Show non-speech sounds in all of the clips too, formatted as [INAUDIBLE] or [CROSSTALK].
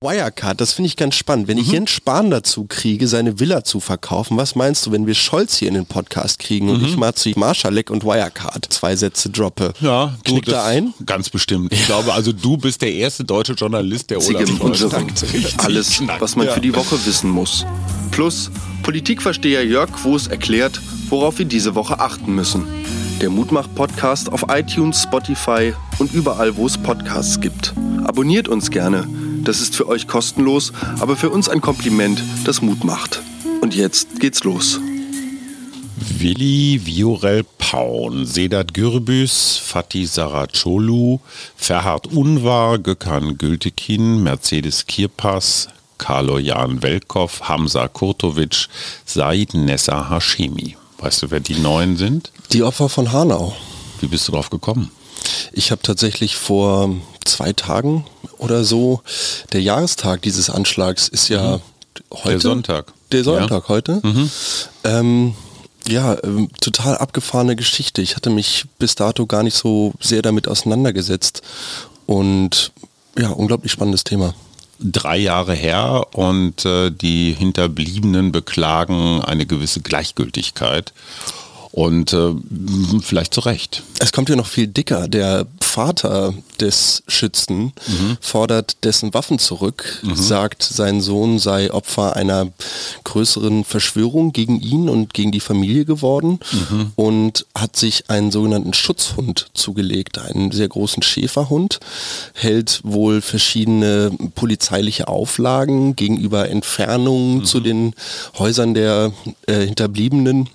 Wirecard, das finde ich ganz spannend. Wenn ich Jens Spahn dazu kriege, seine Villa zu verkaufen, was meinst du, wenn wir Scholz hier in den Podcast kriegen und ich mal zu Marschalek und Wirecard zwei Sätze droppe? Ja, du, Knickt er ein? Ganz bestimmt. Ich glaube, also du bist der erste deutsche Journalist, der Olaf Einzige Scholz Alles, knackt. was man Ja. für die Woche wissen muss. Plus Politikversteher Jörg Quos erklärt, worauf wir diese Woche achten müssen. Der Mutmach-Podcast auf iTunes, Spotify und überall, wo es Podcasts gibt. Abonniert uns gerne. Das ist für euch kostenlos, aber für uns ein Kompliment, das Mut macht. Und jetzt geht's los. Willi Viorel Paun, Sedat Gürbüz, Fatih Saracolu, Ferhat Unvar, Gökhan Gültekin, Mercedes Kirpas, Carlo Jan Welkow, Hamza Kurtovic, Said Nessa Hashemi. Weißt du, wer die neuen sind? Die Opfer von Hanau. Wie bist du drauf gekommen? Ich habe tatsächlich vor zwei Tagen oder so, der Jahrestag dieses Anschlags ist ja heute. Der Sonntag. Der Sonntag heute. Mhm. Ähm, ja, ähm, total abgefahrene Geschichte. Ich hatte mich bis dato gar nicht so sehr damit auseinandergesetzt. Und ja, unglaublich spannendes Thema. drei Jahre her und äh, die Hinterbliebenen beklagen eine gewisse Gleichgültigkeit. Und äh, vielleicht zu Recht. Es kommt ja noch viel dicker. Der Vater des Schützen fordert dessen Waffen zurück, sagt, sein Sohn sei Opfer einer größeren Verschwörung gegen ihn und gegen die Familie geworden und hat sich einen sogenannten Schutzhund zugelegt, einen sehr großen Schäferhund, hält wohl verschiedene polizeiliche Auflagen gegenüber Entfernungen zu den Häusern der äh, Hinterbliebenen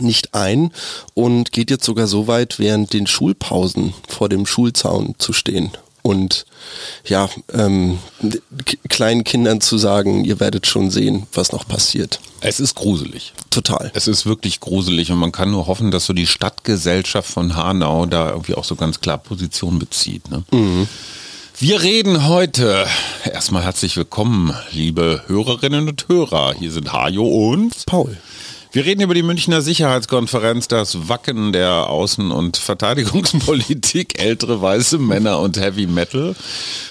nicht ein und geht jetzt sogar so weit, während den Schulpausen vor dem Schulzaun zu stehen und ja, ähm, kleinen Kindern zu sagen, ihr werdet schon sehen, was noch passiert. Es ist gruselig. Total. Es ist wirklich gruselig und man kann nur hoffen, dass so die Stadtgesellschaft von Hanau da irgendwie auch so ganz klar Position bezieht. Ne? Wir reden heute. Erstmal herzlich willkommen, liebe Hörerinnen und Hörer. Hier sind Hajo und Paul. Wir reden über die Münchner Sicherheitskonferenz, das Wacken der Außen- und Verteidigungspolitik, [LAUGHS] ältere weiße Männer und Heavy Metal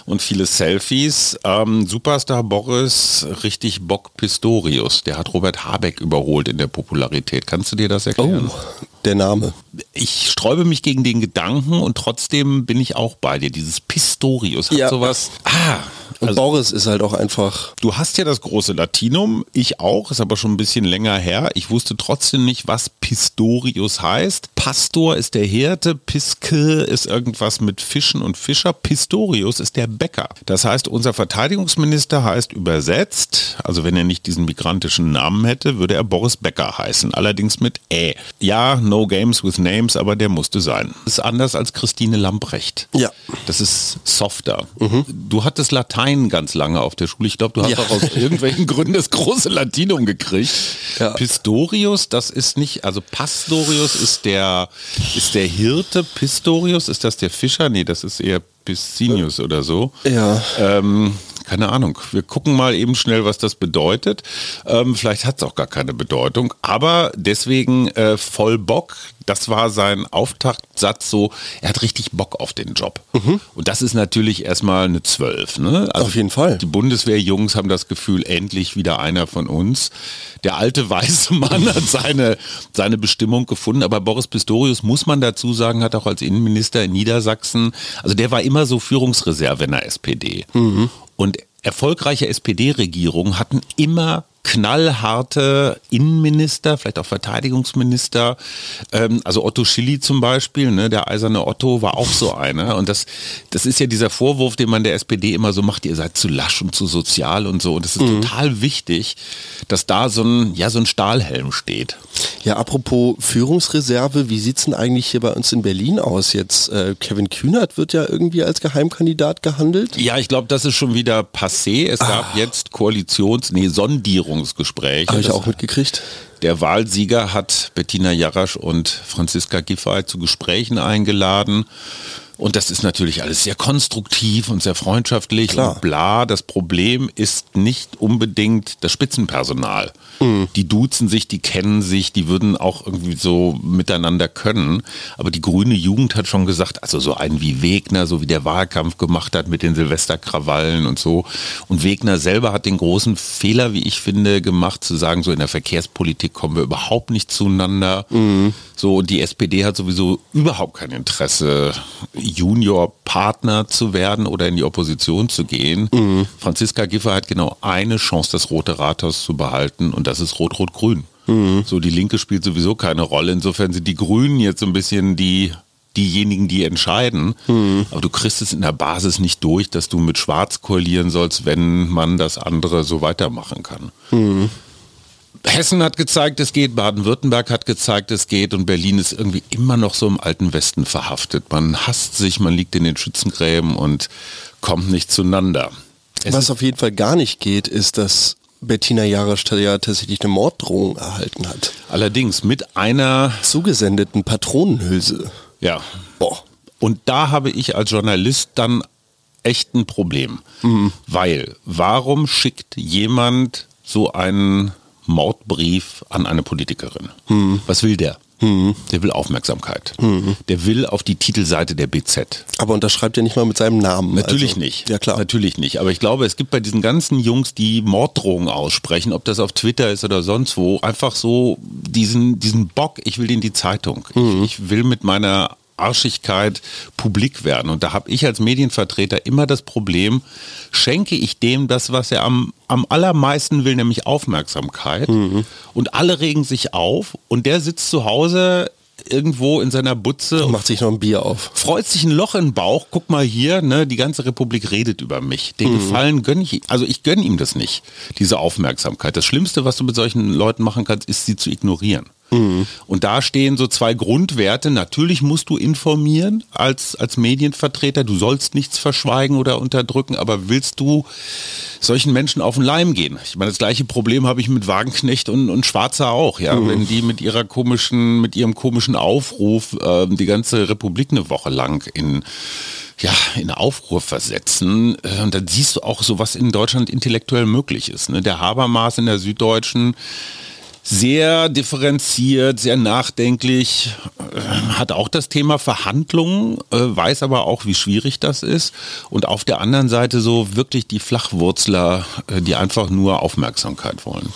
und viele Selfies. Ähm, Superstar Boris, richtig Bock Pistorius, der hat Robert Habeck überholt in der Popularität. Kannst du dir das erklären? Oh, der Name. Ich sträube mich gegen den Gedanken und trotzdem bin ich auch bei dir. Dieses Pistorius hat Ja. sowas. Ah, Und Boris ist halt auch einfach, Du hast ja das große Latinum, ich auch, ist aber schon ein bisschen länger her. Ich wusste trotzdem nicht, was Pistorius heißt. Pastor ist der Hirte, Piske ist irgendwas mit Fischen und Fischer, Pistorius ist der Bäcker. Das heißt, unser Verteidigungsminister heißt übersetzt, also wenn er nicht diesen migrantischen Namen hätte, würde er Boris Becker heißen, allerdings mit Ä. Ja, no games with names, aber der musste sein. Das ist anders als Christine Lamprecht. Ja. Das ist softer. Du hattest Latein ganz lange auf der Schule. Ich glaube, du hast Ja. auch aus irgendwelchen [LAUGHS] Gründen das große Latinum gekriegt. Ja. Pistorius, das ist nicht, also Pastorius ist der, ist der Hirte. Pistorius, ist das der Fischer? Nee, das ist eher Piscinius oder so. ja, Ähm, keine Ahnung. Wir gucken mal eben schnell, was das bedeutet. Ähm, vielleicht hat es auch gar keine Bedeutung. Aber deswegen äh, voll Bock. Das war sein Auftaktsatz so, er hat richtig Bock auf den Job. Und das ist natürlich erstmal eine Zwölf. Ne? Also Auf jeden Fall. Die Bundeswehrjungs haben das Gefühl, endlich wieder einer von uns. Der alte [LAUGHS] weiße Mann hat seine, seine Bestimmung gefunden. Aber Boris Pistorius, muss man dazu sagen, hat auch als Innenminister in Niedersachsen, also der war immer so Führungsreserve in der SPD. Und erfolgreiche SPD-Regierungen hatten immer knallharte Innenminister, vielleicht auch Verteidigungsminister. Ähm, also Otto Schilly zum Beispiel, ne, der eiserne Otto war auch so einer. Und das, das ist ja dieser Vorwurf, den man der SPD immer so macht, ihr seid zu lasch und zu sozial und so. Und es ist total wichtig, dass da so ein, ja, so ein Stahlhelm steht. ja, apropos Führungsreserve, wie sieht's denn eigentlich hier bei uns in Berlin aus jetzt? Äh, Kevin Kühnert wird ja irgendwie als Geheimkandidat gehandelt. Ja, ich glaube, das ist schon wieder passé. Es gab jetzt Koalitions-, nee, Sondierungsgespräche. Habe ich auch mitgekriegt. Der Wahlsieger hat Bettina Jarasch und Franziska Giffey zu Gesprächen eingeladen. Und das ist natürlich alles sehr konstruktiv und sehr freundschaftlich Klar. und bla. Das Problem ist nicht unbedingt das Spitzenpersonal. Mhm. Die duzen sich, die kennen sich, die würden auch irgendwie so miteinander können. Aber die grüne Jugend hat schon gesagt, also so einen wie Wegner, so wie der Wahlkampf gemacht hat mit den Silvesterkrawallen und so. Und Wegner selber hat den großen Fehler, wie ich finde, gemacht, zu sagen, so in der Verkehrspolitik kommen wir überhaupt nicht zueinander. Mhm. So, und die SPD hat sowieso überhaupt kein Interesse, Juniorpartner zu werden oder in die Opposition zu gehen. Mhm. Franziska Giffey hat genau eine Chance, das Rote Rathaus zu behalten und das ist Rot-Rot-Grün. Mhm. So, die Linke spielt sowieso keine Rolle. Insofern sind die Grünen jetzt so ein bisschen die diejenigen, die entscheiden. Mhm. Aber du kriegst es in der Basis nicht durch, dass du mit Schwarz koalieren sollst, wenn man das andere so weitermachen kann. Mhm. Hessen hat gezeigt, es geht, Baden-Württemberg hat gezeigt, es geht und Berlin ist irgendwie immer noch so im alten Westen verhaftet. Man hasst sich, man liegt in den Schützengräben und kommt nicht zueinander. Es Was auf jeden Fall gar nicht geht, ist, dass Bettina Jarasch ja tatsächlich eine Morddrohung erhalten hat. Allerdings mit einer zugesendeten Patronenhülse. Ja. Boah. Und da habe ich als Journalist dann echt ein Problem. Mhm. Weil, warum schickt jemand so einen Mordbrief an eine Politikerin. Hm. Was will der? Hm. Der will Aufmerksamkeit. Hm. Der will auf die Titelseite der BZ. Aber unterschreibt ja nicht mal mit seinem Namen. Natürlich also. nicht. Ja klar. Natürlich nicht. Aber ich glaube, es gibt bei diesen ganzen Jungs, die Morddrohungen aussprechen, ob das auf Twitter ist oder sonst wo, einfach so diesen, diesen Bock, ich will in die Zeitung. Ich, hm. ich will mit meiner Arschigkeit publik werden. Und da habe ich als Medienvertreter immer das Problem, schenke ich dem das, was er am, am allermeisten will, nämlich Aufmerksamkeit. Mhm. Und alle regen sich auf und der sitzt zu Hause irgendwo in seiner Butze und macht sich noch ein Bier auf. Freut sich ein Loch im Bauch. Guck mal hier, ne, die ganze Republik redet über mich. Den mhm. Gefallen gönne ich, also ich gönne ihm das nicht, diese Aufmerksamkeit. Das Schlimmste, was du mit solchen Leuten machen kannst, ist sie zu ignorieren. Mhm. Und da stehen so zwei Grundwerte. Natürlich musst du informieren als, als Medienvertreter. Du sollst nichts verschweigen oder unterdrücken, aber willst du solchen Menschen auf den Leim gehen? Ich meine, das gleiche Problem habe ich mit Wagenknecht und, und Schwarzer auch, ja. Mhm. Wenn die mit ihrer komischen, mit ihrem komischen Aufruf äh, die ganze Republik eine Woche lang in ja, in Aufruhr versetzen. Äh, und dann siehst du auch so, was in Deutschland intellektuell möglich ist. Ne? Der Habermas in der Süddeutschen, sehr differenziert, sehr nachdenklich, äh, hat auch das Thema Verhandlungen, äh, weiß aber auch, wie schwierig das ist. Und auf der anderen Seite so wirklich die Flachwurzler, äh, die einfach nur Aufmerksamkeit wollen.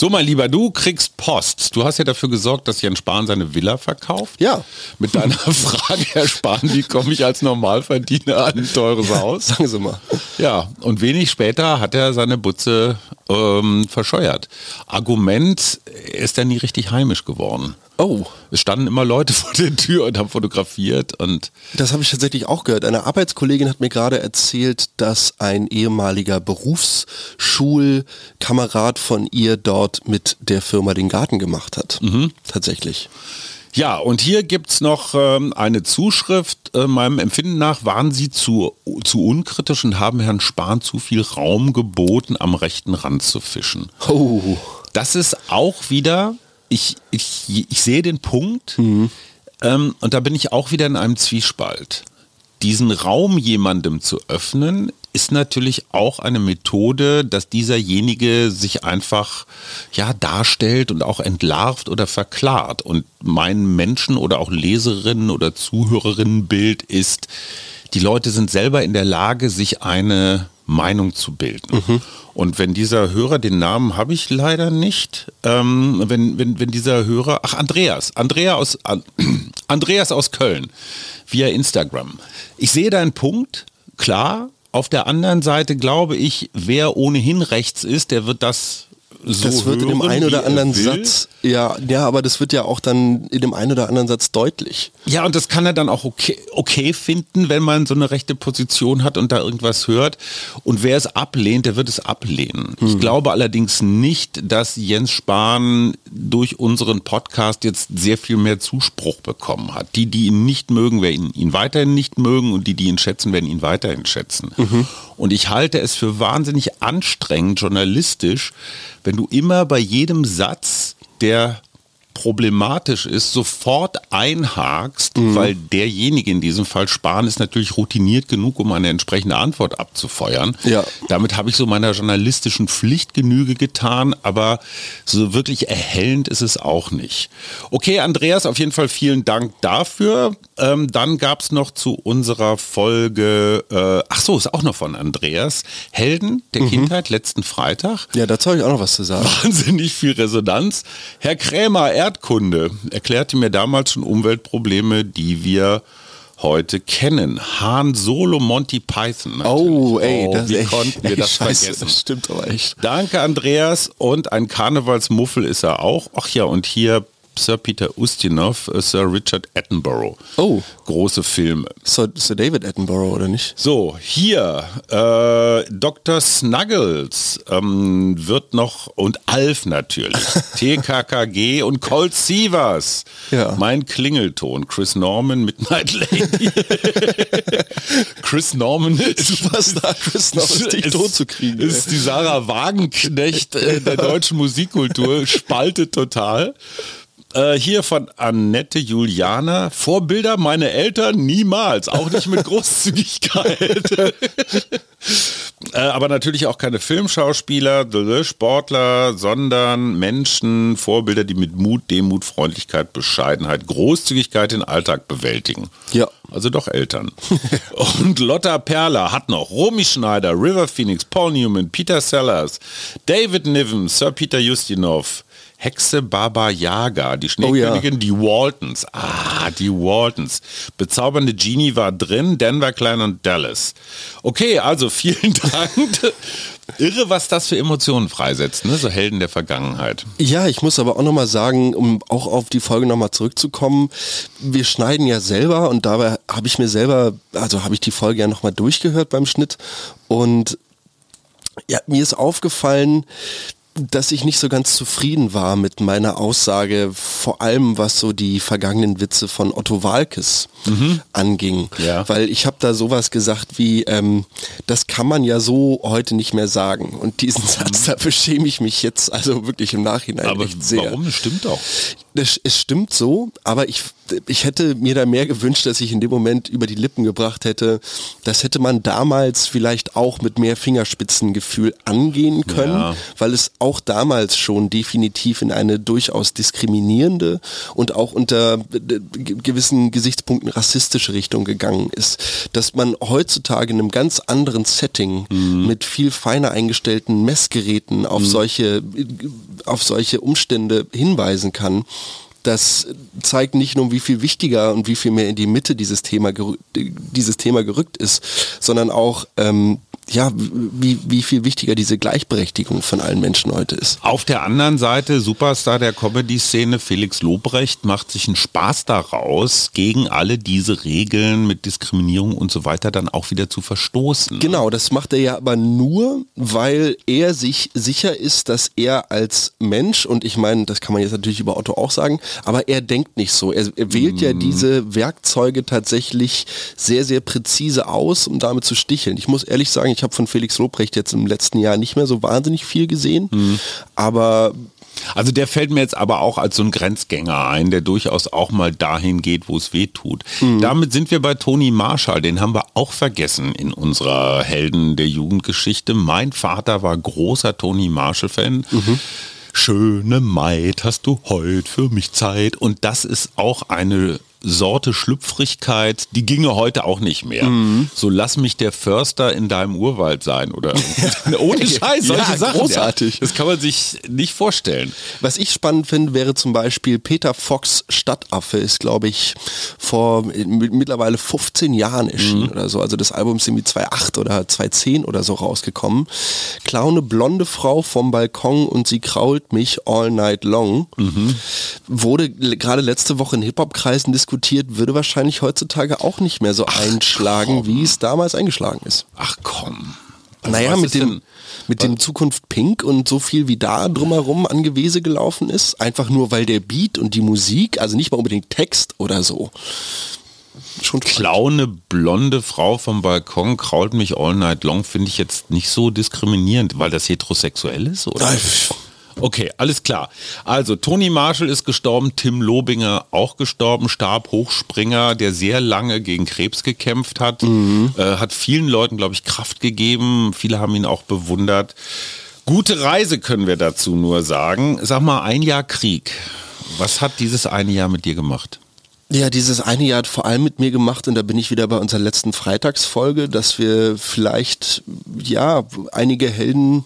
So, mein Lieber, du kriegst Post. Du hast ja dafür gesorgt, dass Jens Spahn seine Villa verkauft. Ja. Mit deiner [LAUGHS] Frage, Herr Spahn, wie komme ich als Normalverdiener an ein teures Haus? Sagen Sie mal. Ja, und wenig später hat er seine Butze ähm, verscheuert. Argument, er ist ja nie richtig heimisch geworden. Oh. Es standen immer Leute [LAUGHS] vor der Tür und haben fotografiert und. Das habe ich tatsächlich auch gehört. Eine Arbeitskollegin hat mir gerade erzählt, dass ein ehemaliger Berufsschulkamerad von ihr dort mit der Firma den Garten gemacht hat. Mhm. Tatsächlich. Ja, und hier gibt es noch ähm, eine Zuschrift. Äh, meinem Empfinden nach waren Sie zu, zu unkritisch und haben Herrn Spahn zu viel Raum geboten, am rechten Rand zu fischen. Oh. Das ist auch wieder ich, ich, ich sehe den Punkt mhm. ähm, und da bin ich auch wieder in einem Zwiespalt. Diesen Raum jemandem zu öffnen, ist natürlich auch eine Methode, dass dieserjenige sich einfach ja darstellt und auch entlarvt oder verklart. Und mein Menschen oder auch Leserinnen oder Zuhörerinnenbild ist, die Leute sind selber in der Lage, sich eine Meinung zu bilden. Mhm. Und wenn dieser Hörer, den Namen habe ich leider nicht, ähm, wenn, wenn, wenn dieser Hörer, ach Andreas, Andrea aus, [CLEARS THROAT] Andreas aus Köln, via Instagram. Ich sehe deinen Punkt, klar. Auf der anderen Seite glaube ich, wer ohnehin rechts ist, der wird das so das wird hören, in dem einen oder anderen Satz, ja, ja, aber das wird ja auch dann in dem einen oder anderen Satz deutlich. Ja, und das kann er dann auch okay, okay finden, wenn man so eine rechte Position hat und da irgendwas hört. Und wer es ablehnt, der wird es ablehnen. Hm. Ich glaube allerdings nicht, dass Jens Spahn durch unseren Podcast jetzt sehr viel mehr Zuspruch bekommen hat. Die, die ihn nicht mögen, werden ihn weiterhin nicht mögen und die, die ihn schätzen, werden ihn weiterhin schätzen. Mhm. Und ich halte es für wahnsinnig anstrengend journalistisch, wenn du immer bei jedem Satz, der problematisch ist, sofort einhakst, mhm. weil derjenige in diesem Fall Spahn ist natürlich routiniert genug, um eine entsprechende Antwort abzufeuern. Ja. Damit habe ich so meiner journalistischen Pflicht Genüge getan, aber so wirklich erhellend ist es auch nicht. Okay, Andreas, auf jeden Fall vielen Dank dafür. Ähm, dann gab es noch zu unserer Folge, äh, ach so, ist auch noch von Andreas, Helden der mhm. Kindheit, letzten Freitag. Ja, dazu habe ich auch noch was zu sagen. Wahnsinnig viel Resonanz. Herr Krämer, Erdkunde erklärte mir damals schon Umweltprobleme, die wir heute kennen. Han Solo Monty Python. Natürlich. Oh, ey, oh, das wie echt, konnten wir [LAUGHS] das Scheiße, vergessen? Das stimmt aber echt. Danke, Andreas. Und ein Karnevalsmuffel ist er auch. Ach ja, und hier Sir Peter Ustinov, äh, Sir Richard Attenborough. Oh. Große Filme. Sir, Sir David Attenborough, oder nicht? So, hier, äh, Dr. Snuggles ähm, wird noch, und Alf natürlich, [LAUGHS] TKKG und Colt Sievers. Ja. Mein Klingelton, Chris Norman, Midnight Lady. Chris Norman Superstar Chris Norman ist dich tot zu kriegen. Ist die Sarah Wagenknecht äh, der [LAUGHS] deutschen Musikkultur, spaltet total. Äh, hier von Annette Juliana. Vorbilder meine Eltern niemals, auch nicht mit [LAUGHS] Großzügigkeit. [LAUGHS] äh, aber natürlich auch keine Filmschauspieler, Sportler, sondern Menschen, Vorbilder, die mit Mut, Demut, Freundlichkeit, Bescheidenheit, Großzügigkeit den Alltag bewältigen. Ja. Also doch Eltern. [LAUGHS] Und Lotta Perla hat noch Romy Schneider, River Phoenix, Paul Newman, Peter Sellers, David Niven, Sir Peter Justinov, Hexe Baba Yaga, die Schneekönigin, oh ja. die Waltons. Ah, die Waltons. Bezaubernde Genie war drin, Denver, Klein und Dallas. Okay, also vielen [LAUGHS] Dank. Irre, was das für Emotionen freisetzt, ne? so Helden der Vergangenheit. Ja, ich muss aber auch nochmal sagen, um auch auf die Folge nochmal zurückzukommen, wir schneiden ja selber und dabei habe ich mir selber, also habe ich die Folge ja nochmal durchgehört beim Schnitt und ja, mir ist aufgefallen, dass ich nicht so ganz zufrieden war mit meiner Aussage, vor allem was so die vergangenen Witze von Otto Walkes mhm. anging. Ja. Weil ich habe da sowas gesagt wie, ähm, das kann man ja so heute nicht mehr sagen. Und diesen Satz, mhm. dafür schäme ich mich jetzt also wirklich im Nachhinein Aber echt sehr. Warum? Das stimmt doch. Es, es stimmt so, aber ich, ich hätte mir da mehr gewünscht, dass ich in dem Moment über die Lippen gebracht hätte. Das hätte man damals vielleicht auch mit mehr Fingerspitzengefühl angehen können, ja. weil es auch damals schon definitiv in eine durchaus diskriminierende und auch unter gewissen Gesichtspunkten rassistische Richtung gegangen ist. Dass man heutzutage in einem ganz anderen Setting mhm. mit viel feiner eingestellten Messgeräten auf mhm. solche, auf solche Umstände hinweisen kann, das zeigt nicht nur, wie viel wichtiger und wie viel mehr in die Mitte dieses Thema, dieses Thema gerückt ist, sondern auch, ähm, ja, wie, wie viel wichtiger diese Gleichberechtigung von allen Menschen heute ist. Auf der anderen Seite, Superstar der Comedy-Szene Felix Lobrecht macht sich einen Spaß daraus, gegen alle diese Regeln mit Diskriminierung und so weiter dann auch wieder zu verstoßen. Genau, das macht er ja aber nur, weil er sich sicher ist, dass er als Mensch, und ich meine, das kann man jetzt natürlich über Otto auch sagen, aber er denkt nicht so. Er, er wählt mm. ja mhm. diese Werkzeuge tatsächlich sehr, sehr präzise aus, um damit zu sticheln. Ich muss ehrlich sagen, ich habe von Felix Lobrecht jetzt im letzten Jahr nicht mehr so wahnsinnig viel gesehen, mm. aber also der fällt mir jetzt aber auch als so ein Grenzgänger ein, der durchaus auch mal dahin geht, wo es weh tut. Mhm. Damit sind wir bei Toni Marshall, den haben wir auch vergessen in unserer Helden der Jugendgeschichte. Mein Vater war großer Toni Marshall-Fan. Mhm. Schöne Maid, hast du heute für mich Zeit? Und das ist auch eine Sorte Schlüpfrigkeit, die ginge heute auch nicht mehr. Mhm. So lass mich der Förster in deinem Urwald sein oder [LAUGHS] ohne Scheiß, solche ja, Sachen. Großartig. Ja. Das kann man sich nicht vorstellen. Was ich spannend finde, wäre zum Beispiel Peter Fox Stadtaffe ist, glaube ich, vor mittlerweile 15 Jahren erschienen mhm. oder so. Also das Album ist irgendwie 2008 oder 2010 oder so rausgekommen. Klaune blonde Frau vom Balkon und sie krault mich all night long. Mhm. Wurde gerade letzte Woche in Hip-Hop-Kreisen diskutiert diskutiert, würde wahrscheinlich heutzutage auch nicht mehr so Ach, einschlagen, komm. wie es damals eingeschlagen ist. Ach komm. Also naja, mit dem, mit dem Zukunft Pink und so viel wie da drumherum an Gewese gelaufen ist, einfach nur weil der Beat und die Musik, also nicht mal unbedingt Text oder so. Schon Klaune, blonde Frau vom Balkon krault mich all night long, finde ich jetzt nicht so diskriminierend, weil das heterosexuell ist, oder? Okay, alles klar. Also Toni Marshall ist gestorben, Tim Lobinger auch gestorben, Stabhochspringer, der sehr lange gegen Krebs gekämpft hat, mhm. äh, hat vielen Leuten, glaube ich, Kraft gegeben. Viele haben ihn auch bewundert. Gute Reise können wir dazu nur sagen. Sag mal, ein Jahr Krieg. Was hat dieses eine Jahr mit dir gemacht? Ja, dieses eine Jahr hat vor allem mit mir gemacht, und da bin ich wieder bei unserer letzten Freitagsfolge, dass wir vielleicht, ja, einige Helden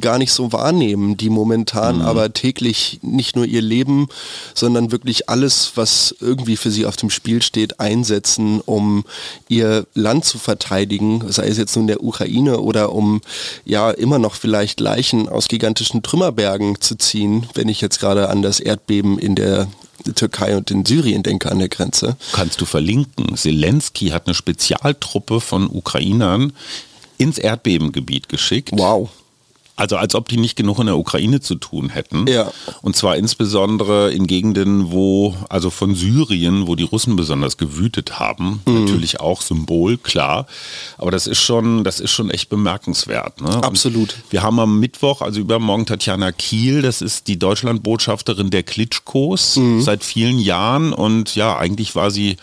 gar nicht so wahrnehmen, die momentan mhm. aber täglich nicht nur ihr Leben, sondern wirklich alles, was irgendwie für sie auf dem Spiel steht, einsetzen, um ihr Land zu verteidigen, sei es jetzt nun der Ukraine oder um ja immer noch vielleicht Leichen aus gigantischen Trümmerbergen zu ziehen, wenn ich jetzt gerade an das Erdbeben in der Türkei und in Syrien denke an der Grenze. Kannst du verlinken. Zelensky hat eine Spezialtruppe von Ukrainern ins Erdbebengebiet geschickt. Wow. Also als ob die nicht genug in der Ukraine zu tun hätten. Ja. Und zwar insbesondere in Gegenden, wo, also von Syrien, wo die Russen besonders gewütet haben. Mhm. Natürlich auch Symbol, klar. Aber das ist schon, das ist schon echt bemerkenswert. Ne? Absolut. wir haben am Mittwoch, also übermorgen Tatjana Kiel, das ist die Deutschlandbotschafterin der Klitschkos mhm. seit vielen Jahren. Und ja, eigentlich war sie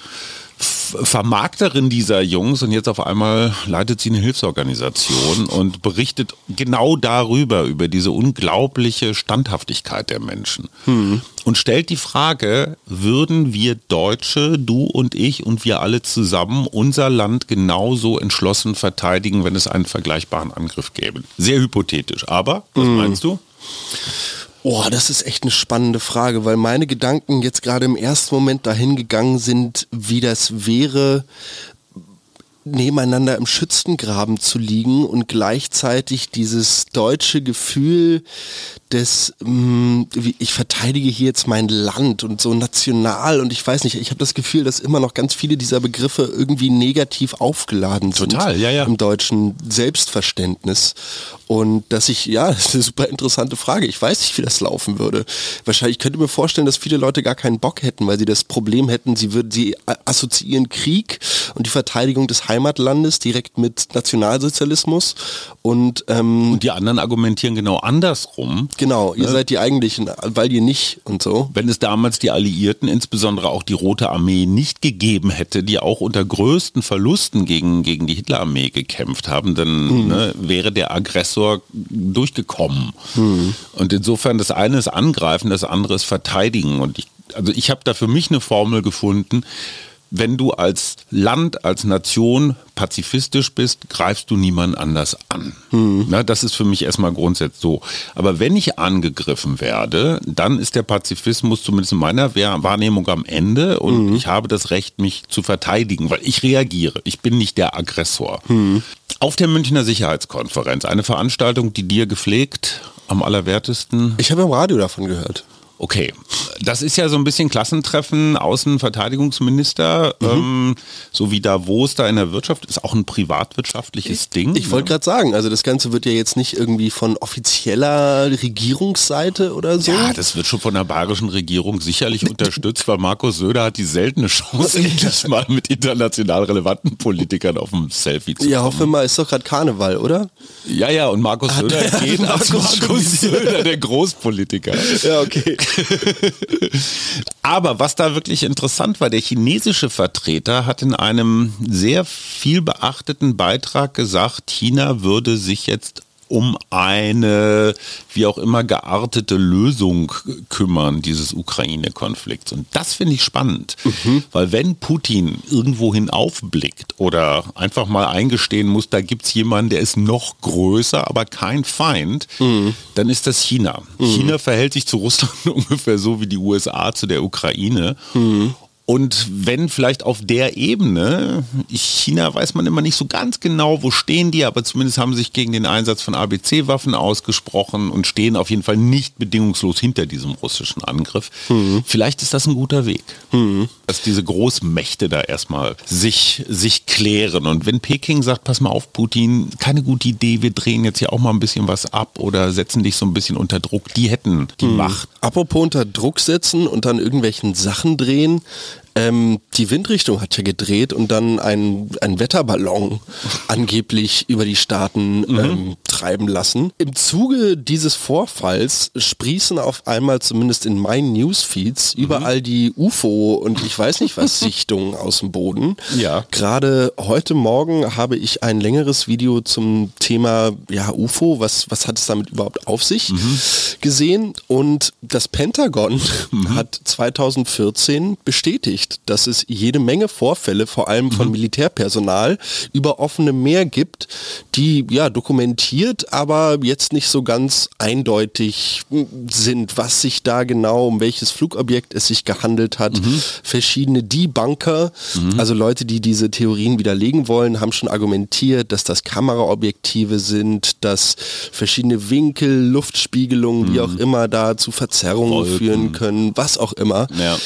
Vermarkterin dieser Jungs und jetzt auf einmal leitet sie eine Hilfsorganisation und berichtet genau darüber, über diese unglaubliche Standhaftigkeit der Menschen. Hm. Und stellt die Frage, würden wir Deutsche, du und ich und wir alle zusammen unser Land genauso entschlossen verteidigen, wenn es einen vergleichbaren Angriff gäbe? Sehr hypothetisch, aber was hm. meinst du? Oh, das ist echt eine spannende Frage, weil meine Gedanken jetzt gerade im ersten Moment dahin gegangen sind, wie das wäre, nebeneinander im Schützengraben zu liegen und gleichzeitig dieses deutsche Gefühl des, mh, hm, ich verteidige hier jetzt mein Land und so national und ich weiß nicht, ich habe das Gefühl, dass immer noch ganz viele dieser Begriffe irgendwie negativ aufgeladen sind Total, ja, ja. im deutschen Selbstverständnis und dass ich, ja, [LAUGHS] das ist eine super interessante Frage. Ich weiß nicht, wie das laufen würde. Wahrscheinlich könnte mir vorstellen, dass viele Leute gar keinen Bock hätten, weil sie das Problem hätten, sie würden, sie assoziieren Krieg und die Verteidigung des Heimatlandes direkt mit Nationalsozialismus und, ähm, und die anderen argumentieren genau andersrum. Genau, ihr ne? seid die eigentlichen, weil ihr nicht und so. Wenn es damals die Alliierten, insbesondere auch die Rote Armee, nicht gegeben hätte, die auch unter größten Verlusten gegen, gegen die Hitlerarmee gekämpft haben, dann mhm. ne, wäre der Aggressor durchgekommen. Mhm. Und insofern das eine ist angreifen, das andere ist verteidigen. Und ich, also ich habe da für mich eine Formel gefunden, wenn du als Land, als Nation pazifistisch bist, greifst du niemand anders an. Hm. Na, das ist für mich erstmal grundsätzlich so. Aber wenn ich angegriffen werde, dann ist der Pazifismus zumindest in meiner Wahrnehmung am Ende und hm. ich habe das Recht, mich zu verteidigen, weil ich reagiere. Ich bin nicht der Aggressor. Hm. Auf der Münchner Sicherheitskonferenz, eine Veranstaltung, die dir gepflegt am allerwertesten. Ich habe im Radio davon gehört. Okay, das ist ja so ein bisschen Klassentreffen, Außenverteidigungsminister, mhm. ähm, so wie Davos da in der Wirtschaft, ist auch ein privatwirtschaftliches ich, Ding. Ich wollte ne? gerade sagen, also das Ganze wird ja jetzt nicht irgendwie von offizieller Regierungsseite oder so. Ja, das wird schon von der bayerischen Regierung sicherlich [LAUGHS] unterstützt, weil Markus Söder hat die seltene Chance, [LAUGHS] endlich mal mit international relevanten Politikern auf dem Selfie zu kommen. Ja, hoffen wir mal, ist doch gerade Karneval, oder? Ja, ja, und Markus hat Söder [LAUGHS] geht als Markus Söder, der Großpolitiker. Ja, okay. [LAUGHS] Aber was da wirklich interessant war, der chinesische Vertreter hat in einem sehr viel beachteten Beitrag gesagt, China würde sich jetzt um eine wie auch immer geartete Lösung kümmern dieses Ukraine-Konflikts. Und das finde ich spannend, mhm. weil wenn Putin irgendwohin aufblickt oder einfach mal eingestehen muss, da gibt es jemanden, der ist noch größer, aber kein Feind, mhm. dann ist das China. Mhm. China verhält sich zu Russland [LAUGHS] ungefähr so wie die USA zu der Ukraine. Und wenn vielleicht auf der Ebene, China weiß man immer nicht so ganz genau, wo stehen die, aber zumindest haben sie sich gegen den Einsatz von ABC-Waffen ausgesprochen und stehen auf jeden Fall nicht bedingungslos hinter diesem russischen Angriff. Mhm. Vielleicht ist das ein guter Weg, mhm. dass diese Großmächte da erstmal sich, sich klären. Und wenn Peking sagt, pass mal auf, Putin, keine gute Idee, wir drehen jetzt hier auch mal ein bisschen was ab oder setzen dich so ein bisschen unter Druck, die hätten die mhm. Macht. Apropos unter Druck setzen und dann irgendwelchen Sachen drehen, ähm, die Windrichtung hat ja gedreht und dann ein, ein Wetterballon [LAUGHS] angeblich über die Staaten mhm. ähm, treiben lassen. Im Zuge dieses Vorfalls sprießen auf einmal zumindest in meinen Newsfeeds mhm. überall die UFO und ich weiß nicht was [LAUGHS] Sichtungen aus dem Boden. Ja. Gerade heute Morgen habe ich ein längeres Video zum Thema ja, UFO, was, was hat es damit überhaupt auf sich, mhm. gesehen und das Pentagon mhm. hat 2014 bestätigt, dass es jede Menge Vorfälle, vor allem von mhm. Militärpersonal, über offene Meer gibt, die ja dokumentiert, aber jetzt nicht so ganz eindeutig sind, was sich da genau, um welches Flugobjekt es sich gehandelt hat. Mhm. Verschiedene Debunker, mhm. also Leute, die diese Theorien widerlegen wollen, haben schon argumentiert, dass das Kameraobjektive sind, dass verschiedene Winkel, Luftspiegelungen, mhm. wie auch immer da zu Verzerrungen Wolken. führen können, was auch immer. Ja.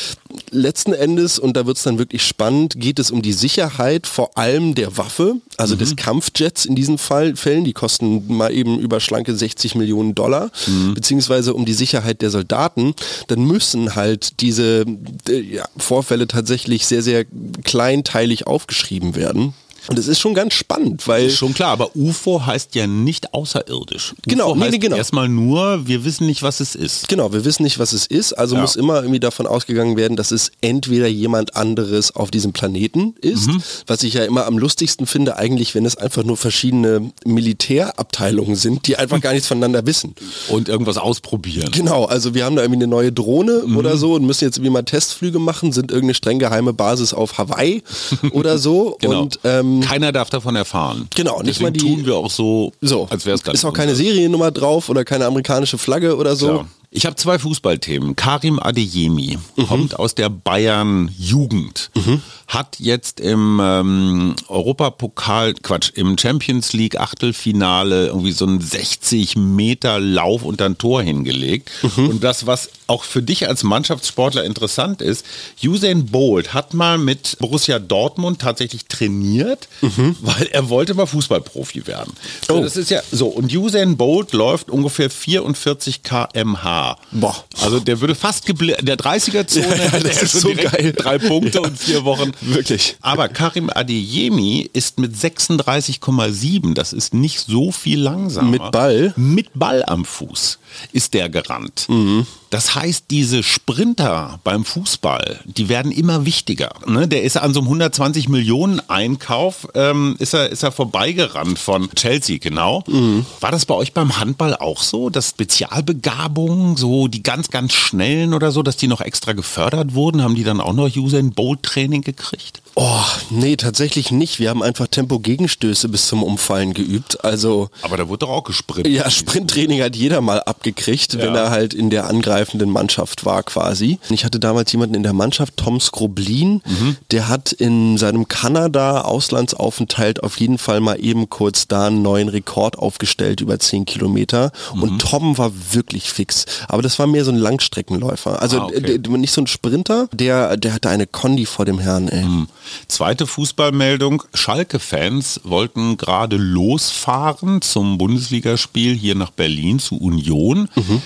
Letzten Endes, und da wird es dann wirklich spannend, geht es um die Sicherheit vor allem der Waffe, also mhm. des Kampfjets in diesen Fall, Fällen, die kosten mal eben über schlanke 60 Millionen Dollar, mhm. beziehungsweise um die Sicherheit der Soldaten, dann müssen halt diese äh, ja, Vorfälle tatsächlich sehr, sehr kleinteilig aufgeschrieben werden. Und es ist schon ganz spannend, weil... Schon klar, aber UFO heißt ja nicht außerirdisch. Genau, UFO nee, nee, genau. Erstmal nur, wir wissen nicht, was es ist. Genau, wir wissen nicht, was es ist. Also ja. muss immer irgendwie davon ausgegangen werden, dass es entweder jemand anderes auf diesem Planeten ist, mhm. was ich ja immer am lustigsten finde, eigentlich, wenn es einfach nur verschiedene Militärabteilungen sind, die einfach gar nichts voneinander wissen. Und irgendwas ausprobieren. Genau, also wir haben da irgendwie eine neue Drohne mhm. oder so und müssen jetzt irgendwie mal Testflüge machen, sind irgendeine streng geheime Basis auf Hawaii [LAUGHS] oder so. genau. Und ähm, keiner darf davon erfahren. Genau, nicht mal die tun wir auch so, so als wäre es gar Ist auch keine Seriennummer drauf oder keine amerikanische Flagge oder so. Klar. Ich habe zwei Fußballthemen. Karim Adeyemi mhm. kommt aus der Bayern Jugend, mhm. hat jetzt im ähm, Europapokal, Quatsch, im Champions League Achtelfinale irgendwie so einen 60 Meter Lauf unter ein Tor hingelegt. Mhm. Und das, was auch für dich als Mannschaftssportler interessant ist, Usain Bolt hat mal mit Borussia Dortmund tatsächlich trainiert, mhm. weil er wollte mal Fußballprofi werden. Oh. So, das ist ja so. Und Usain Bolt läuft ungefähr 44 kmh. Boah. Also der würde fast gebl- der 30er-Zone [LAUGHS] ja, er schon so geil. drei Punkte ja. und vier Wochen. Wirklich. Aber Karim Adeyemi ist mit 36,7, das ist nicht so viel langsamer. Mit Ball? Mit Ball am Fuß ist der gerannt. Mhm. Das heißt, diese Sprinter beim Fußball, die werden immer wichtiger. Ne? Der ist an so einem 120 Millionen Einkauf, ähm, ist, er, ist er vorbeigerannt von Chelsea, genau. Mhm. War das bei euch beim Handball auch so, dass Spezialbegabungen, so die ganz, ganz schnellen oder so, dass die noch extra gefördert wurden? Haben die dann auch noch Usain Bolt Training gekriegt? Oh, nee, tatsächlich nicht. Wir haben einfach Tempo-Gegenstöße bis zum Umfallen geübt. Also. Aber da wurde doch auch gesprintet. Ja, Sprinttraining hat jeder mal abgekriegt, ja. wenn er halt in der angreifenden Mannschaft war quasi. Ich hatte damals jemanden in der Mannschaft, Tom Skroblin, mhm. der hat in seinem Kanada-Auslandsaufenthalt auf jeden Fall mal eben kurz da einen neuen Rekord aufgestellt über 10 Kilometer. Mhm. Und Tom war wirklich fix. Aber das war mehr so ein Langstreckenläufer. Also ah, okay. nicht so ein Sprinter, der, der hatte eine Kondi vor dem Herrn, ey. Mhm. Zweite Fußballmeldung. Schalke-Fans wollten gerade losfahren zum Bundesligaspiel hier nach Berlin zu Union. Mhm.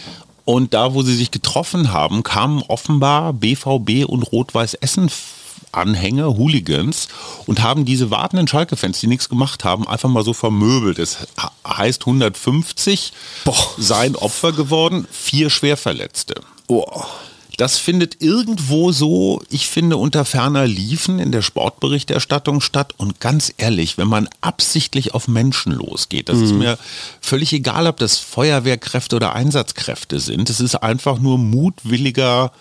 Und da, wo sie sich getroffen haben, kamen offenbar BVB und Rot-Weiß Essen Anhänger, Hooligans und haben diese wartenden Schalke-Fans, die nichts gemacht haben, einfach mal so vermöbelt. Es heißt 150 Boah. seien Opfer geworden, vier Schwerverletzte. Boah. Das findet irgendwo so, ich finde, unter ferner Liefen in der Sportberichterstattung statt. Und ganz ehrlich, wenn man absichtlich auf Menschen losgeht, das mhm. ist mir völlig egal, ob das Feuerwehrkräfte oder Einsatzkräfte sind. Es ist einfach nur mutwilliger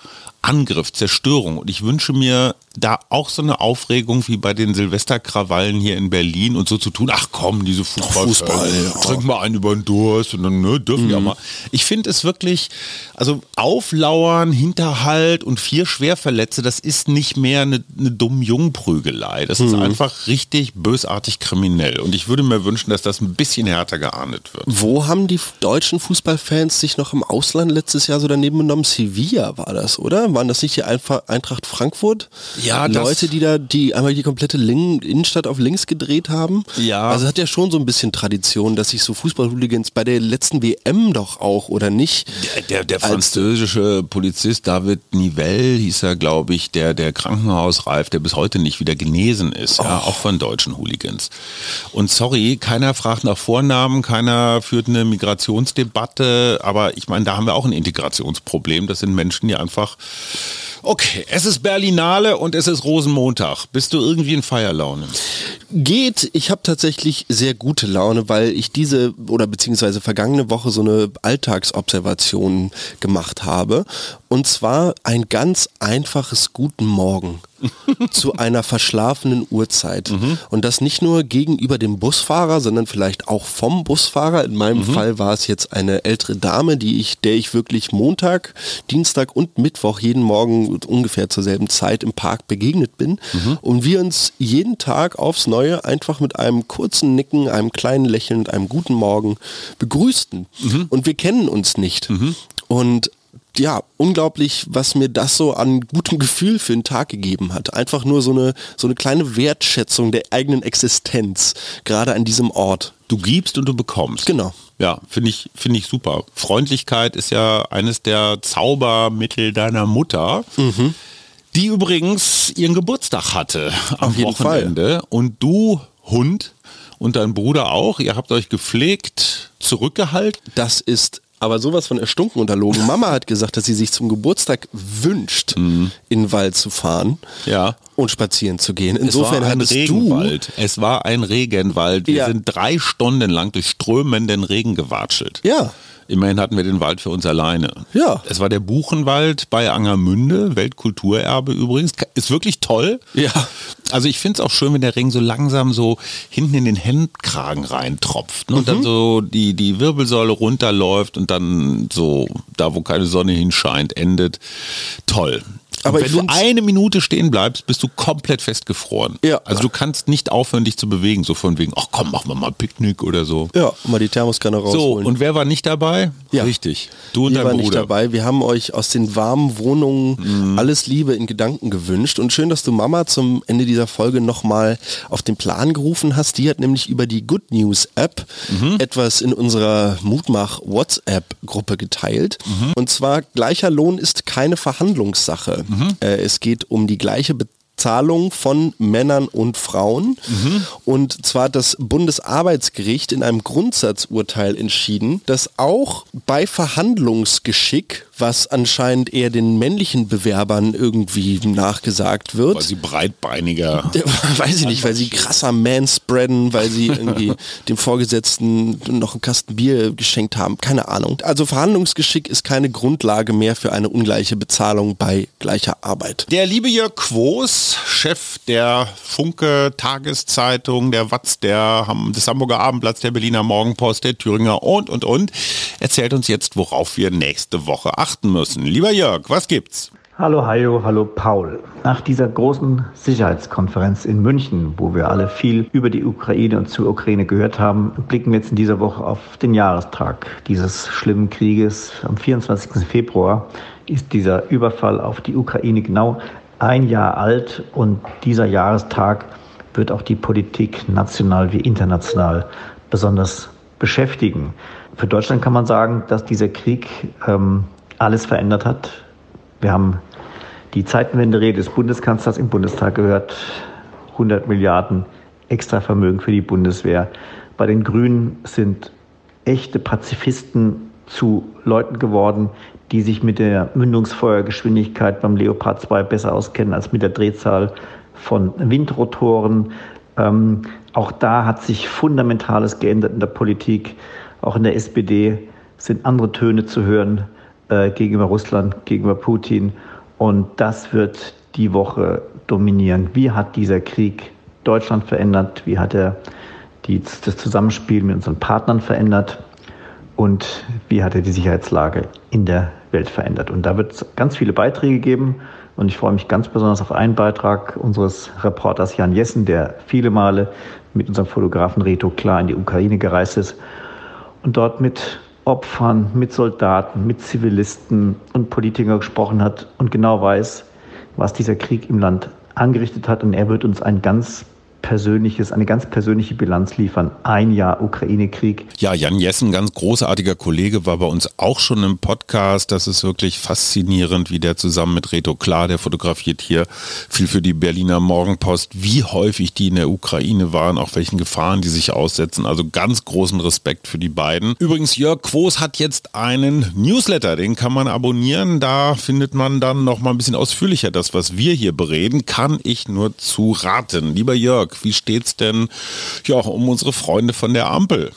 Angriff, Zerstörung. Und ich wünsche mir da auch so eine Aufregung wie bei den Silvesterkrawallen hier in Berlin und so zu tun, ach komm, diese Fußball, Fußball ja. trink mal einen über den Durst und dann ne, dürfen mhm. wir mal. Ich finde es wirklich, also Auflauern, Hinterhalt und vier Schwerverletze, das ist nicht mehr eine, eine dumme Jungprügelei. Das mhm. ist einfach richtig bösartig kriminell. Und ich würde mir wünschen, dass das ein bisschen härter geahndet wird. Wo haben die deutschen Fußballfans sich noch im Ausland letztes Jahr so daneben genommen? Sevilla war das, oder? Oder? Waren das nicht die Eintracht Frankfurt? Ja, Leute, die da, die einmal die komplette Lin Innenstadt auf links gedreht haben? Ja. Also hat ja schon so ein bisschen Tradition, dass sich so Fußballhooligans bei der letzten WM doch auch, oder nicht? Der, der, der französische Polizist David Nivelle hieß er, glaube ich, der, der Krankenhausreif, der bis heute nicht wieder genesen ist, oh. ja, auch von deutschen Hooligans. Und sorry, keiner fragt nach Vornamen, keiner führt eine Migrationsdebatte, aber ich meine, da haben wir auch ein Integrationsproblem. Das sind Menschen, die einfach Okay, es ist Berlinale und es ist Rosenmontag. Bist du irgendwie in Feierlaune? Geht. Ich habe tatsächlich sehr gute Laune, weil ich diese oder beziehungsweise vergangene Woche so eine Alltagsobservation gemacht habe. Und zwar ein ganz einfaches Guten Morgen. [LAUGHS] zu einer verschlafenen Uhrzeit. Mhm. Und das nicht nur gegenüber dem Busfahrer, sondern vielleicht auch vom Busfahrer. In meinem mhm. Fall war es jetzt eine ältere Dame, die ich, der ich wirklich Montag, Dienstag und Mittwoch jeden Morgen ungefähr zur selben Zeit im Park begegnet bin. Mhm. Und wir uns jeden Tag aufs Neue einfach mit einem kurzen Nicken, einem kleinen Lächeln und einem guten Morgen begrüßten. Mhm. Und wir kennen uns nicht. Mhm. Und ja, unglaublich, was mir das so an gutem Gefühl für den Tag gegeben hat. Einfach nur so eine, so eine kleine Wertschätzung der eigenen Existenz, gerade an diesem Ort. Du gibst und du bekommst. Genau. Ja, finde ich, finde ich super. Freundlichkeit ist ja eines der Zaubermittel deiner Mutter. Mhm. Die übrigens ihren Geburtstag hatte am Wochenende. Fall. Und du, Hund, und dein Bruder auch, ihr habt euch gepflegt, zurückgehalten. Das ist aber sowas von erstunken unterlogen. Mama hat gesagt, dass sie sich zum Geburtstag wünscht, mhm. in den Wald zu fahren ja. und spazieren zu gehen. Insofern es war ein Regenwald. Du es war ein Regenwald. Wir ja. sind drei Stunden lang durch strömenden Regen gewatschelt. Ja. Immerhin hatten wir den Wald für uns alleine. Ja. Es war der Buchenwald bei Angermünde, Weltkulturerbe übrigens. Ist wirklich toll. Ja. Also ich finde es auch schön, wenn der Ring so langsam so hinten in den Hemdkragen reintropft ne? und mhm. dann so die, die Wirbelsäule runterläuft und dann so da, wo keine Sonne hinscheint, endet. Toll. Aber wenn du eine Minute stehen bleibst, bist du komplett festgefroren. Ja. Also du kannst nicht aufhören, dich zu bewegen, so von wegen, ach komm, machen wir mal Picknick oder so. Ja, mal die Thermoskanne rausholen. So, und wer war nicht dabei? Ja. Richtig. Du und Ihr dein war Bruder. nicht dabei. Wir haben euch aus den warmen Wohnungen mhm. alles Liebe in Gedanken gewünscht. Und schön, dass du Mama zum Ende dieser Folge nochmal auf den Plan gerufen hast. Die hat nämlich über die Good News App mhm. etwas in unserer Mutmach WhatsApp-Gruppe geteilt. Mhm. Und zwar, gleicher Lohn ist keine Verhandlungssache. Mhm. Äh, es geht um die gleiche Bezahlung von Männern und Frauen. Mhm. Und zwar hat das Bundesarbeitsgericht in einem Grundsatzurteil entschieden, dass auch bei Verhandlungsgeschick was anscheinend eher den männlichen Bewerbern irgendwie nachgesagt wird. Weil sie breitbeiniger. [LAUGHS] Weiß ich nicht, weil sie krasser manspreaden, weil sie irgendwie [LAUGHS] dem Vorgesetzten noch einen Kasten Bier geschenkt haben. Keine Ahnung. Also Verhandlungsgeschick ist keine Grundlage mehr für eine ungleiche Bezahlung bei gleicher Arbeit. Der liebe Jörg Quos, Chef der Funke Tageszeitung, der Watz, der, des Hamburger Abendblatts, der Berliner Morgenpost, der Thüringer und, und, und, erzählt uns jetzt, worauf wir nächste Woche achten müssen. Lieber Jörg, was gibt's? Hallo Hajo, hallo Paul. Nach dieser großen Sicherheitskonferenz in München, wo wir alle viel über die Ukraine und zur Ukraine gehört haben, blicken wir jetzt in dieser Woche auf den Jahrestag dieses schlimmen Krieges. Am 24. Februar ist dieser Überfall auf die Ukraine genau ein Jahr alt und dieser Jahrestag wird auch die Politik national wie international besonders beschäftigen. Für Deutschland kann man sagen, dass dieser Krieg ähm, alles verändert hat. Wir haben die Zeitenwende-Rede des Bundeskanzlers im Bundestag gehört. 100 Milliarden extra Vermögen für die Bundeswehr. Bei den Grünen sind echte Pazifisten zu Leuten geworden, die sich mit der Mündungsfeuergeschwindigkeit beim Leopard 2 besser auskennen als mit der Drehzahl von Windrotoren. Ähm, auch da hat sich Fundamentales geändert in der Politik. Auch in der SPD sind andere Töne zu hören äh, gegenüber Russland, gegenüber Putin. Und das wird die Woche dominieren. Wie hat dieser Krieg Deutschland verändert? Wie hat er die, das Zusammenspiel mit unseren Partnern verändert? Und wie hat er die Sicherheitslage in der Welt verändert? Und da wird es ganz viele Beiträge geben. Und ich freue mich ganz besonders auf einen Beitrag unseres Reporters Jan Jessen, der viele Male mit unserem Fotografen Reto Klar in die Ukraine gereist ist und dort mit Opfern, mit Soldaten, mit Zivilisten und Politikern gesprochen hat und genau weiß, was dieser Krieg im Land angerichtet hat. Und er wird uns ein ganz persönliches, eine ganz persönliche Bilanz liefern. Ein Jahr Ukraine-Krieg. Ja, Jan Jessen, ganz großartiger Kollege, war bei uns auch schon im Podcast. Das ist wirklich faszinierend, wie der zusammen mit Reto Klar, der fotografiert hier viel für die Berliner Morgenpost, wie häufig die in der Ukraine waren, auch welchen Gefahren die sich aussetzen. Also ganz großen Respekt für die beiden. Übrigens, Jörg Quos hat jetzt einen Newsletter, den kann man abonnieren. Da findet man dann noch mal ein bisschen ausführlicher das, was wir hier bereden. Kann ich nur zu raten. Lieber Jörg, wie steht's denn ja, um unsere Freunde von der Ampel?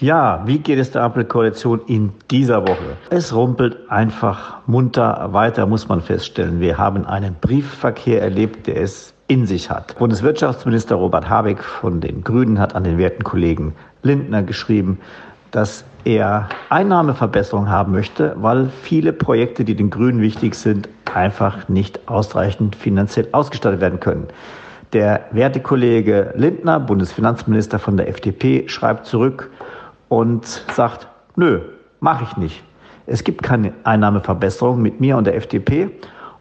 Ja, wie geht es der Ampelkoalition in dieser Woche? Es rumpelt einfach munter weiter, muss man feststellen. Wir haben einen Briefverkehr erlebt, der es in sich hat. Bundeswirtschaftsminister Robert Habeck von den Grünen hat an den werten Kollegen Lindner geschrieben, dass er Einnahmeverbesserungen haben möchte, weil viele Projekte, die den Grünen wichtig sind, einfach nicht ausreichend finanziell ausgestattet werden können. Der werte Kollege Lindner, Bundesfinanzminister von der FDP, schreibt zurück und sagt, nö, mache ich nicht. Es gibt keine Einnahmeverbesserung mit mir und der FDP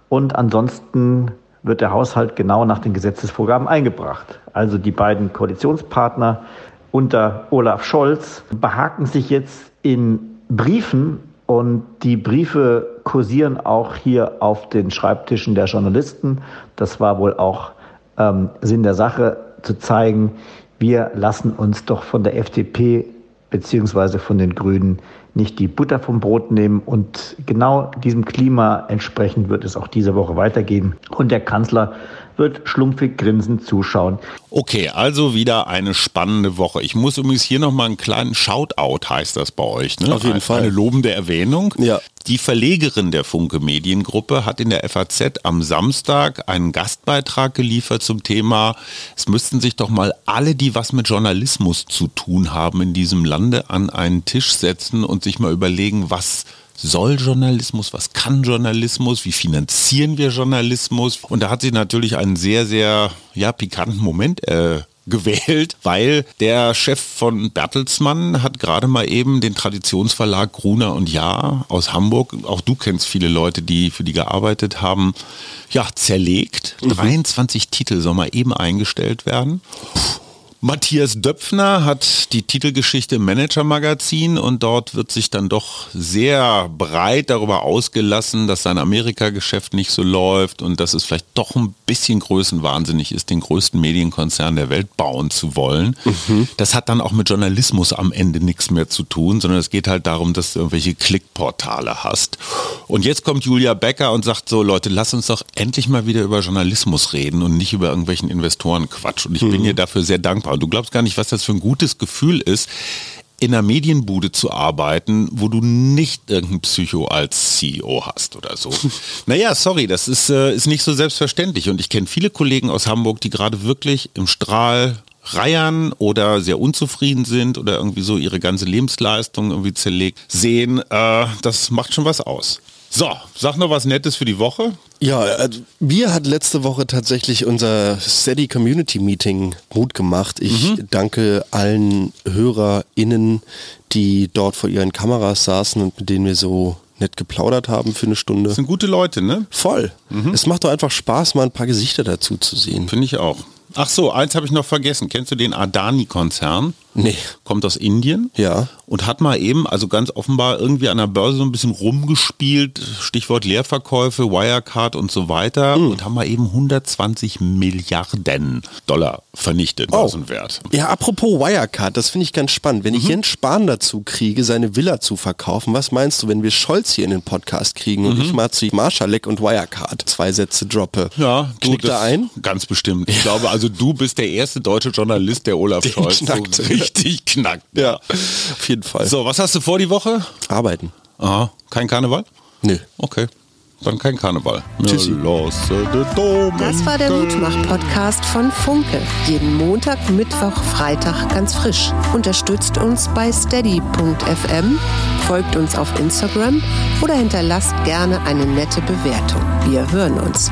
und ansonsten wird der Haushalt genau nach den Gesetzesvorgaben eingebracht. Also die beiden Koalitionspartner unter Olaf Scholz behaken sich jetzt in Briefen und die Briefe kursieren auch hier auf den Schreibtischen der Journalisten. Das war wohl auch ähm, Sinn der Sache zu zeigen, wir lassen uns doch von der FDP beziehungsweise von den Grünen nicht die Butter vom Brot nehmen. Und genau diesem Klima entsprechend wird es auch diese Woche weitergehen. Und der Kanzler wird schlumpfig grinsend zuschauen. Okay, also wieder eine spannende Woche. Ich muss übrigens hier nochmal einen kleinen Shoutout, heißt das bei euch. Ne? Auf jeden eine, Fall. Eine lobende Erwähnung. Ja. Die Verlegerin der Funke Mediengruppe hat in der FAZ am Samstag einen Gastbeitrag geliefert zum Thema, es müssten sich doch mal alle, die was mit Journalismus zu tun haben in diesem Lande, an einen Tisch setzen und sich mal überlegen, was soll Journalismus, was kann Journalismus, wie finanzieren wir Journalismus. Und da hat sie natürlich einen sehr, sehr ja, pikanten Moment äh, gewählt, weil der Chef von Bertelsmann hat gerade mal eben den Traditionsverlag Gruner und Jahr aus Hamburg, auch du kennst viele Leute, die für die gearbeitet haben, ja, zerlegt. Mhm. 23 Titel soll mal eben eingestellt werden. Puh Matthias Döpfner hat die Titelgeschichte Manager Magazin und dort wird sich dann doch sehr breit darüber ausgelassen, dass sein Amerika-Geschäft nicht so läuft und dass es vielleicht doch ein bisschen größenwahnsinnig ist, den größten Medienkonzern der Welt bauen zu wollen. Mhm. Das hat dann auch mit Journalismus am Ende nichts mehr zu tun, sondern es geht halt darum, dass du irgendwelche Klickportale hast. Und jetzt kommt Julia Becker und sagt so, Leute, lass uns doch endlich mal wieder über Journalismus reden und nicht über irgendwelchen Investorenquatsch. Und ich mhm. bin ihr dafür sehr dankbar dankbar. Du glaubst gar nicht, was das für ein gutes Gefühl ist, in einer Medienbude zu arbeiten, wo du nicht irgendeinen Psycho als CEO hast oder so. [LAUGHS] naja, sorry, das ist, äh, ist nicht so selbstverständlich. Und ich kenne viele Kollegen aus Hamburg, die gerade wirklich im Strahl reiern oder sehr unzufrieden sind oder irgendwie so ihre ganze Lebensleistung irgendwie zerlegt sehen. Äh, das macht schon was aus. So, sag noch was Nettes für die Woche. Ja, also mir hat letzte Woche tatsächlich unser Steady Community Meeting Mut gemacht. Ich mhm. danke allen HörerInnen, die dort vor ihren Kameras saßen und mit denen wir so nett geplaudert haben für eine Stunde. Das sind gute Leute, ne? Voll. Mhm. Es macht doch einfach Spaß, mal ein paar Gesichter dazu zu sehen. Finde ich auch. Ach so, eins habe ich noch vergessen. Kennst du den Adani-Konzern? Nee. Kommt aus Indien. Ja. Und hat mal eben, also ganz offenbar irgendwie an der Börse so ein bisschen rumgespielt, Stichwort Leerverkäufe, Wirecard und so weiter mhm. und haben mal eben 120 Milliarden Dollar vernichtet, oh. Wert. Ja, apropos Wirecard, das finde ich ganz spannend. Wenn mhm. ich Jens Spahn dazu kriege, seine Villa zu verkaufen, was meinst du, wenn wir Scholz hier in den Podcast kriegen und mhm. ich mal zu Marschalek und Wirecard zwei Sätze droppe? Ja, knickt er ein? Ganz bestimmt. Ich glaube, also du bist der erste deutsche Journalist, der Olaf Den Scholz knackt. so richtig [LAUGHS] knackt. Ja, auf jeden Fall. So, was hast du vor die Woche? Arbeiten. Aha, kein Karneval? Nö. Okay. Dann kein Karneval. Tschüssi. Das war der Mutmach-Podcast von Funke. Jeden Montag, Mittwoch, Freitag ganz frisch. Unterstützt uns bei steady.fm, folgt uns auf Instagram oder hinterlasst gerne eine nette Bewertung. Wir hören uns.